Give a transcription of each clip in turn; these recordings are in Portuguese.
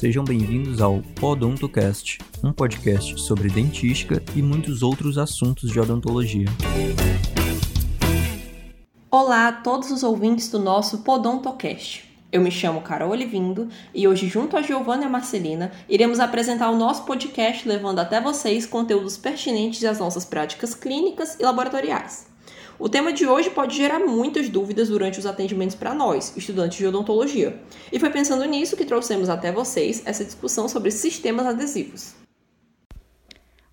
Sejam bem-vindos ao Podontocast, um podcast sobre dentística e muitos outros assuntos de odontologia. Olá a todos os ouvintes do nosso Podontocast. Eu me chamo Carol Olivindo e hoje, junto a Giovanna e a Marcelina, iremos apresentar o nosso podcast levando até vocês conteúdos pertinentes às nossas práticas clínicas e laboratoriais. O tema de hoje pode gerar muitas dúvidas durante os atendimentos para nós, estudantes de odontologia. E foi pensando nisso que trouxemos até vocês essa discussão sobre sistemas adesivos.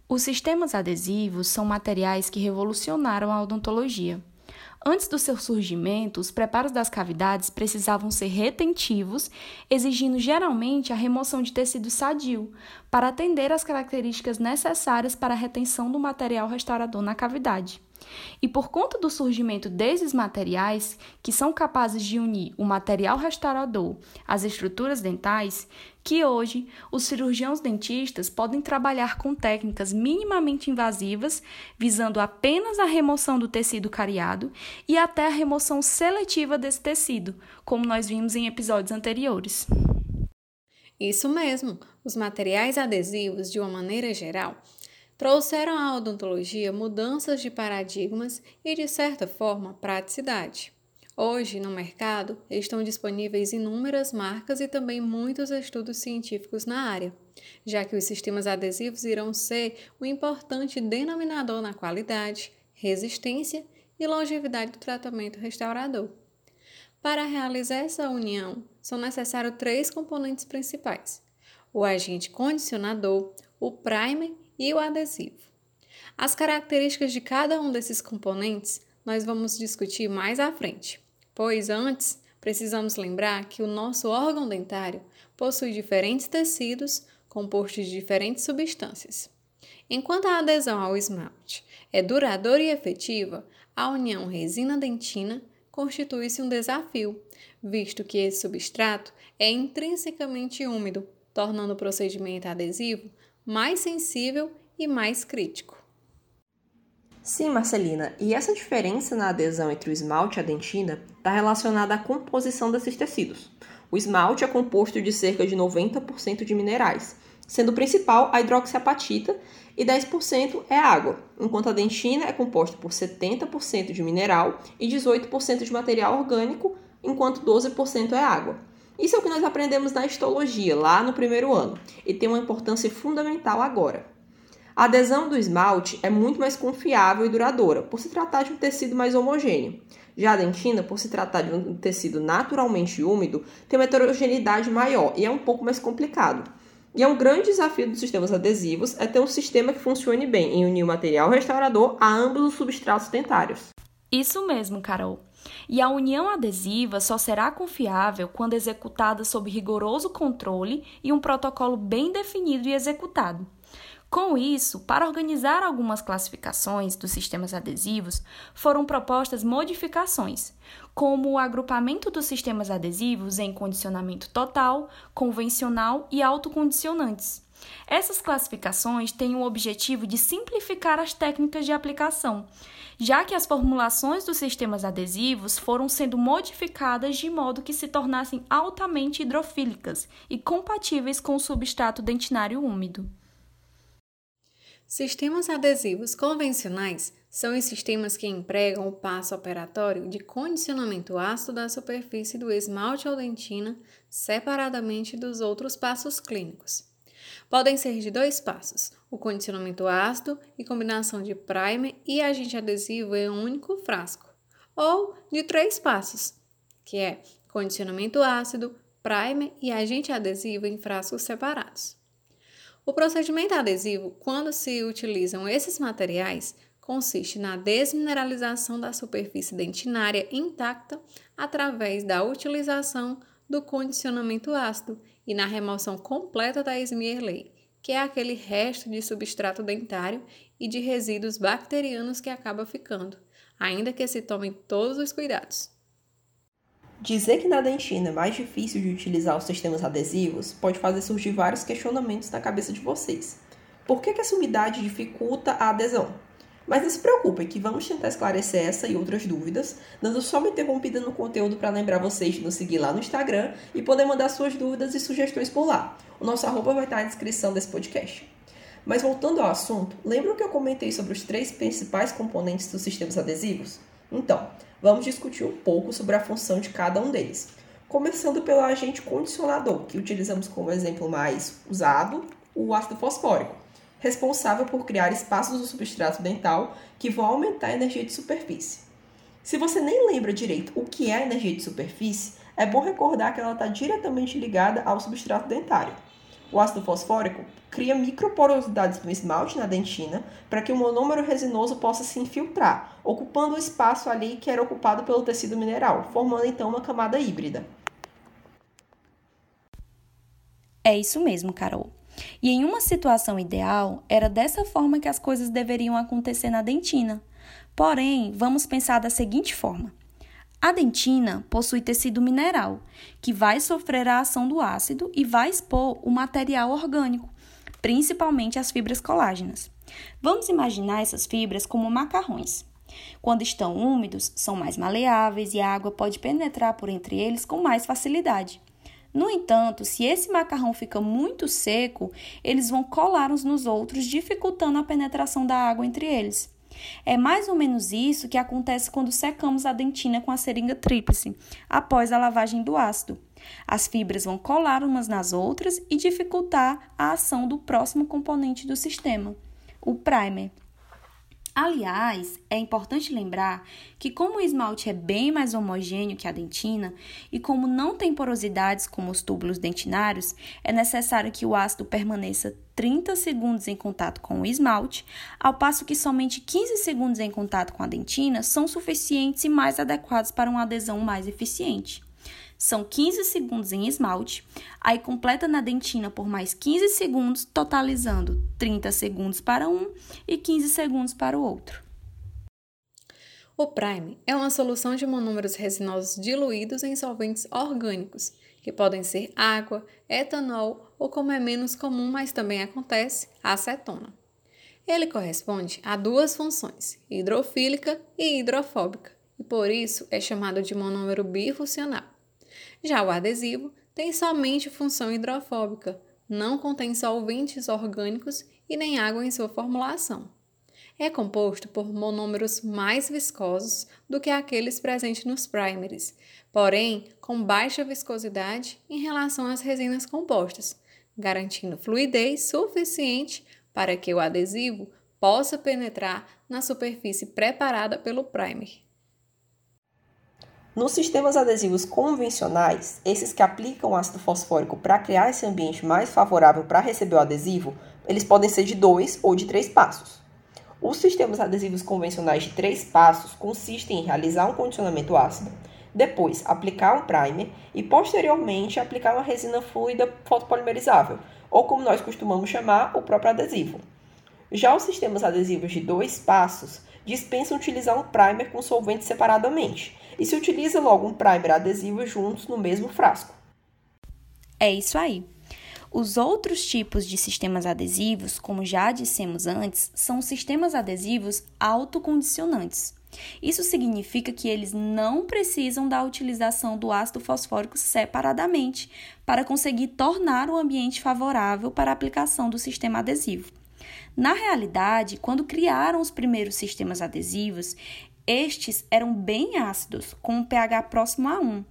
Os sistemas adesivos são materiais que revolucionaram a odontologia. Antes do seu surgimento, os preparos das cavidades precisavam ser retentivos, exigindo geralmente a remoção de tecido sadio, para atender às características necessárias para a retenção do material restaurador na cavidade. E por conta do surgimento desses materiais, que são capazes de unir o material restaurador às estruturas dentais, que hoje os cirurgiãos dentistas podem trabalhar com técnicas minimamente invasivas, visando apenas a remoção do tecido cariado e até a remoção seletiva desse tecido, como nós vimos em episódios anteriores. Isso mesmo, os materiais adesivos, de uma maneira geral, trouxeram à odontologia mudanças de paradigmas e, de certa forma, praticidade. Hoje, no mercado, estão disponíveis inúmeras marcas e também muitos estudos científicos na área, já que os sistemas adesivos irão ser o importante denominador na qualidade, resistência e longevidade do tratamento restaurador. Para realizar essa união, são necessários três componentes principais: o agente condicionador, o primer e o adesivo. As características de cada um desses componentes nós vamos discutir mais à frente, pois antes precisamos lembrar que o nosso órgão dentário possui diferentes tecidos compostos de diferentes substâncias. Enquanto a adesão ao esmalte é duradoura e efetiva, a união resina-dentina constitui-se um desafio, visto que esse substrato é intrinsecamente úmido, tornando o procedimento adesivo mais sensível e mais crítico. Sim, Marcelina, e essa diferença na adesão entre o esmalte e a dentina está relacionada à composição desses tecidos. O esmalte é composto de cerca de 90% de minerais, sendo o principal a hidroxiapatita e 10% é água, enquanto a dentina é composta por 70% de mineral e 18% de material orgânico, enquanto 12% é água. Isso é o que nós aprendemos na histologia, lá no primeiro ano, e tem uma importância fundamental agora. A adesão do esmalte é muito mais confiável e duradoura, por se tratar de um tecido mais homogêneo. Já a dentina, por se tratar de um tecido naturalmente úmido, tem uma heterogeneidade maior e é um pouco mais complicado. E é um grande desafio dos sistemas adesivos é ter um sistema que funcione bem em unir o material restaurador a ambos os substratos dentários. Isso mesmo, Carol. E a união adesiva só será confiável quando executada sob rigoroso controle e um protocolo bem definido e executado. Com isso, para organizar algumas classificações dos sistemas adesivos, foram propostas modificações, como o agrupamento dos sistemas adesivos em condicionamento total, convencional e autocondicionantes. Essas classificações têm o objetivo de simplificar as técnicas de aplicação, já que as formulações dos sistemas adesivos foram sendo modificadas de modo que se tornassem altamente hidrofílicas e compatíveis com o substrato dentinário úmido. Sistemas adesivos convencionais são os sistemas que empregam o passo operatório de condicionamento ácido da superfície do esmalte ou dentina separadamente dos outros passos clínicos. Podem ser de dois passos: o condicionamento ácido e combinação de primer e agente adesivo em um único frasco, ou de três passos, que é condicionamento ácido, primer e agente adesivo em frascos separados. O procedimento adesivo, quando se utilizam esses materiais, consiste na desmineralização da superfície dentinária intacta através da utilização do condicionamento ácido e na remoção completa da Smearley, que é aquele resto de substrato dentário e de resíduos bacterianos que acaba ficando, ainda que se tomem todos os cuidados. Dizer que na dentina é mais difícil de utilizar os sistemas adesivos pode fazer surgir vários questionamentos na cabeça de vocês. Por que, que essa umidade dificulta a adesão? Mas não se preocupem que vamos tentar esclarecer essa e outras dúvidas, dando só uma interrompida no conteúdo para lembrar vocês de nos seguir lá no Instagram e poder mandar suas dúvidas e sugestões por lá. O nosso arroba vai estar na descrição desse podcast. Mas voltando ao assunto, lembram que eu comentei sobre os três principais componentes dos sistemas adesivos? Então, vamos discutir um pouco sobre a função de cada um deles. Começando pelo agente condicionador, que utilizamos como exemplo mais usado, o ácido fosfórico, responsável por criar espaços no substrato dental que vão aumentar a energia de superfície. Se você nem lembra direito o que é a energia de superfície, é bom recordar que ela está diretamente ligada ao substrato dentário. O ácido fosfórico cria microporosidades no esmalte na dentina para que o monômero resinoso possa se infiltrar, ocupando o espaço ali que era ocupado pelo tecido mineral, formando então uma camada híbrida. É isso mesmo, Carol. E em uma situação ideal, era dessa forma que as coisas deveriam acontecer na dentina. Porém, vamos pensar da seguinte forma: a dentina possui tecido mineral, que vai sofrer a ação do ácido e vai expor o material orgânico, principalmente as fibras colágenas. Vamos imaginar essas fibras como macarrões. Quando estão úmidos, são mais maleáveis e a água pode penetrar por entre eles com mais facilidade. No entanto, se esse macarrão fica muito seco, eles vão colar uns nos outros, dificultando a penetração da água entre eles. É mais ou menos isso que acontece quando secamos a dentina com a seringa tríplice, após a lavagem do ácido. As fibras vão colar umas nas outras e dificultar a ação do próximo componente do sistema, o primer. Aliás, é importante lembrar que, como o esmalte é bem mais homogêneo que a dentina e como não tem porosidades como os túbulos dentinários, é necessário que o ácido permaneça 30 segundos em contato com o esmalte, ao passo que somente 15 segundos em contato com a dentina são suficientes e mais adequados para uma adesão mais eficiente. São 15 segundos em esmalte, aí completa na dentina por mais 15 segundos, totalizando 30 segundos para um e 15 segundos para o outro. O Prime é uma solução de monômeros resinosos diluídos em solventes orgânicos, que podem ser água, etanol ou, como é menos comum, mas também acontece, acetona. Ele corresponde a duas funções, hidrofílica e hidrofóbica, e por isso é chamado de monômero bifuncional. Já o adesivo tem somente função hidrofóbica, não contém solventes orgânicos e nem água em sua formulação. É composto por monômeros mais viscosos do que aqueles presentes nos primers, porém com baixa viscosidade em relação às resinas compostas, garantindo fluidez suficiente para que o adesivo possa penetrar na superfície preparada pelo primer. Nos sistemas adesivos convencionais, esses que aplicam ácido fosfórico para criar esse ambiente mais favorável para receber o adesivo, eles podem ser de dois ou de três passos. Os sistemas adesivos convencionais de três passos consistem em realizar um condicionamento ácido, depois aplicar um primer e posteriormente aplicar uma resina fluida fotopolimerizável, ou como nós costumamos chamar, o próprio adesivo. Já os sistemas adesivos de dois passos dispensam utilizar um primer com solvente separadamente e se utiliza logo um primer adesivo juntos no mesmo frasco. É isso aí. Os outros tipos de sistemas adesivos, como já dissemos antes, são sistemas adesivos autocondicionantes. Isso significa que eles não precisam da utilização do ácido fosfórico separadamente para conseguir tornar o ambiente favorável para a aplicação do sistema adesivo. Na realidade, quando criaram os primeiros sistemas adesivos, estes eram bem ácidos, com um pH próximo a 1.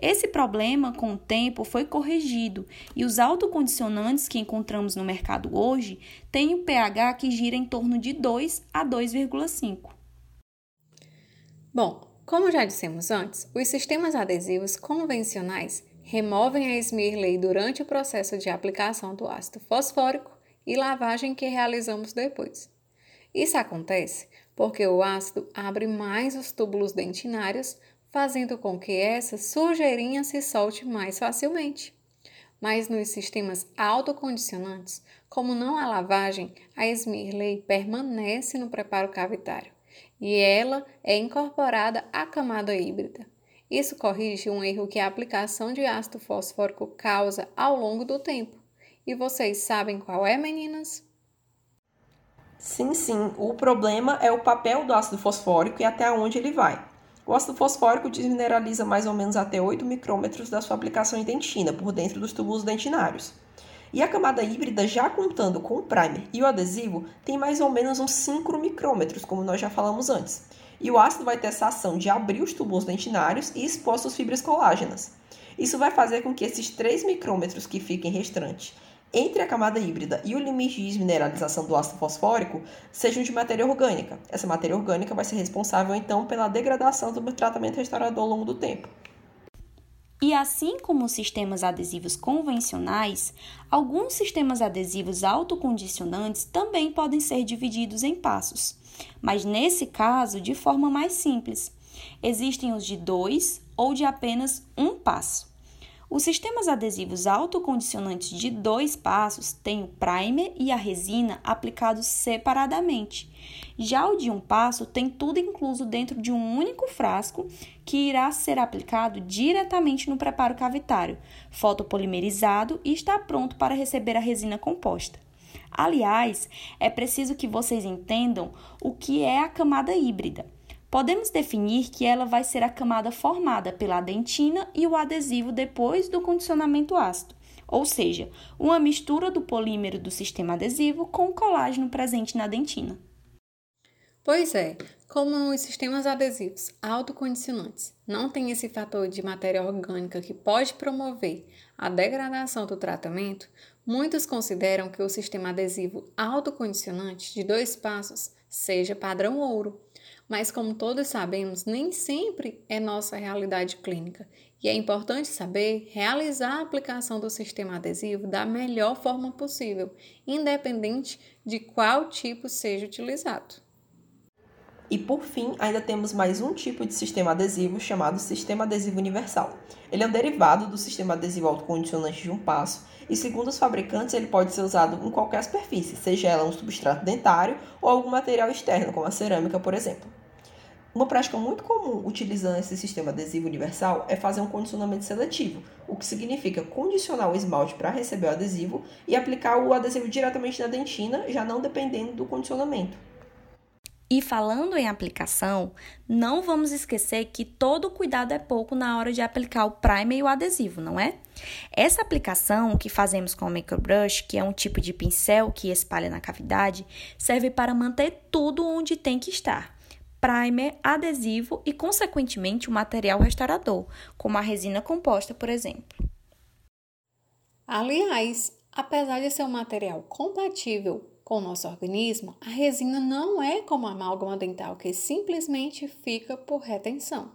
Esse problema, com o tempo, foi corrigido e os autocondicionantes que encontramos no mercado hoje têm um pH que gira em torno de 2 a 2,5. Bom, como já dissemos antes, os sistemas adesivos convencionais removem a Smearley durante o processo de aplicação do ácido fosfórico e lavagem que realizamos depois. Isso acontece porque o ácido abre mais os túbulos dentinários, fazendo com que essa sujeirinha se solte mais facilmente. Mas nos sistemas autocondicionantes, como não há lavagem, a Smearley permanece no preparo cavitário e ela é incorporada à camada híbrida. Isso corrige um erro que a aplicação de ácido fosfórico causa ao longo do tempo. E vocês sabem qual é, meninas? Sim, sim. O problema é o papel do ácido fosfórico e até onde ele vai. O ácido fosfórico desmineraliza mais ou menos até 8 micrômetros da sua aplicação em dentina, por dentro dos túbulos dentinários. E a camada híbrida, já contando com o primer e o adesivo, tem mais ou menos uns 5 micrômetros, como nós já falamos antes. E o ácido vai ter essa ação de abrir os túbulos dentinários e expor suas fibras colágenas. Isso vai fazer com que esses 3 micrômetros que fiquem restantes entre a camada híbrida e o limite de desmineralização do ácido fosfórico sejam de matéria orgânica. Essa matéria orgânica vai ser responsável, então, pela degradação do tratamento restaurador ao longo do tempo. E assim como os sistemas adesivos convencionais, alguns sistemas adesivos autocondicionantes também podem ser divididos em passos, mas nesse caso de forma mais simples. Existem os de dois ou de apenas um passo. Os sistemas adesivos autocondicionantes de dois passos têm o primer e a resina aplicados separadamente. Já o de um passo tem tudo incluso dentro de um único frasco que irá ser aplicado diretamente no preparo cavitário, fotopolimerizado e está pronto para receber a resina composta. Aliás, é preciso que vocês entendam o que é a camada híbrida. Podemos definir que ela vai ser a camada formada pela dentina e o adesivo depois do condicionamento ácido, ou seja, uma mistura do polímero do sistema adesivo com o colágeno presente na dentina. Pois é, como os sistemas adesivos autocondicionantes não têm esse fator de matéria orgânica que pode promover a degradação do tratamento, muitos consideram que o sistema adesivo autocondicionante de dois passos seja padrão ouro mas como todos sabemos, nem sempre é nossa realidade clínica e é importante saber realizar a aplicação do sistema adesivo da melhor forma possível, independente de qual tipo seja utilizado. E por fim, ainda temos mais um tipo de sistema adesivo chamado sistema adesivo universal. Ele é um derivado do sistema adesivo autocondicionante de um passo e, segundo os fabricantes, ele pode ser usado em qualquer superfície, seja ela um substrato dentário ou algum material externo, como a cerâmica, por exemplo. Uma prática muito comum utilizando esse sistema adesivo universal é fazer um condicionamento seletivo, o que significa condicionar o esmalte para receber o adesivo e aplicar o adesivo diretamente na dentina, já não dependendo do condicionamento. E falando em aplicação, não vamos esquecer que todo cuidado é pouco na hora de aplicar o primer e o adesivo, não é? Essa aplicação que fazemos com o microbrush, que é um tipo de pincel que espalha na cavidade, serve para manter tudo onde tem que estar primer, adesivo e, consequentemente, o material restaurador, como a resina composta, por exemplo. Aliás, apesar de ser um material compatível com o nosso organismo, a resina não é como a amálgama dental que simplesmente fica por retenção.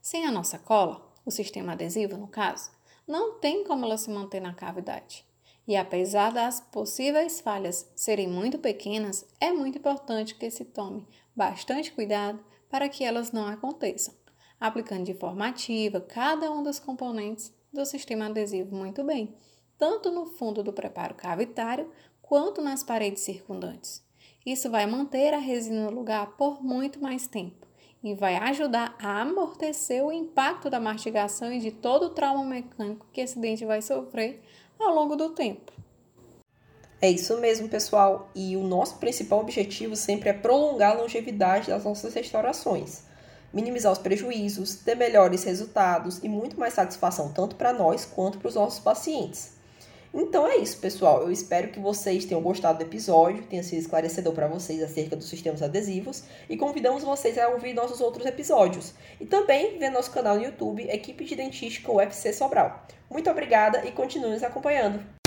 Sem a nossa cola, o sistema adesivo no caso, não tem como ela se manter na cavidade. E apesar das possíveis falhas serem muito pequenas, é muito importante que se tome bastante cuidado para que elas não aconteçam, aplicando de forma ativa cada um dos componentes do sistema adesivo muito bem, tanto no fundo do preparo cavitário quanto nas paredes circundantes. Isso vai manter a resina no lugar por muito mais tempo e vai ajudar a amortecer o impacto da mastigação e de todo o trauma mecânico que esse dente vai sofrer ao longo do tempo. É isso mesmo, pessoal. E o nosso principal objetivo sempre é prolongar a longevidade das nossas restaurações, minimizar os prejuízos, ter melhores resultados e muito mais satisfação tanto para nós quanto para os nossos pacientes. Então é isso, pessoal. Eu espero que vocês tenham gostado do episódio, tenha sido esclarecedor para vocês acerca dos sistemas adesivos e convidamos vocês a ouvir nossos outros episódios e também ver nosso canal no YouTube, Equipe de Dentística UFC Sobral. Muito obrigada e continue nos acompanhando.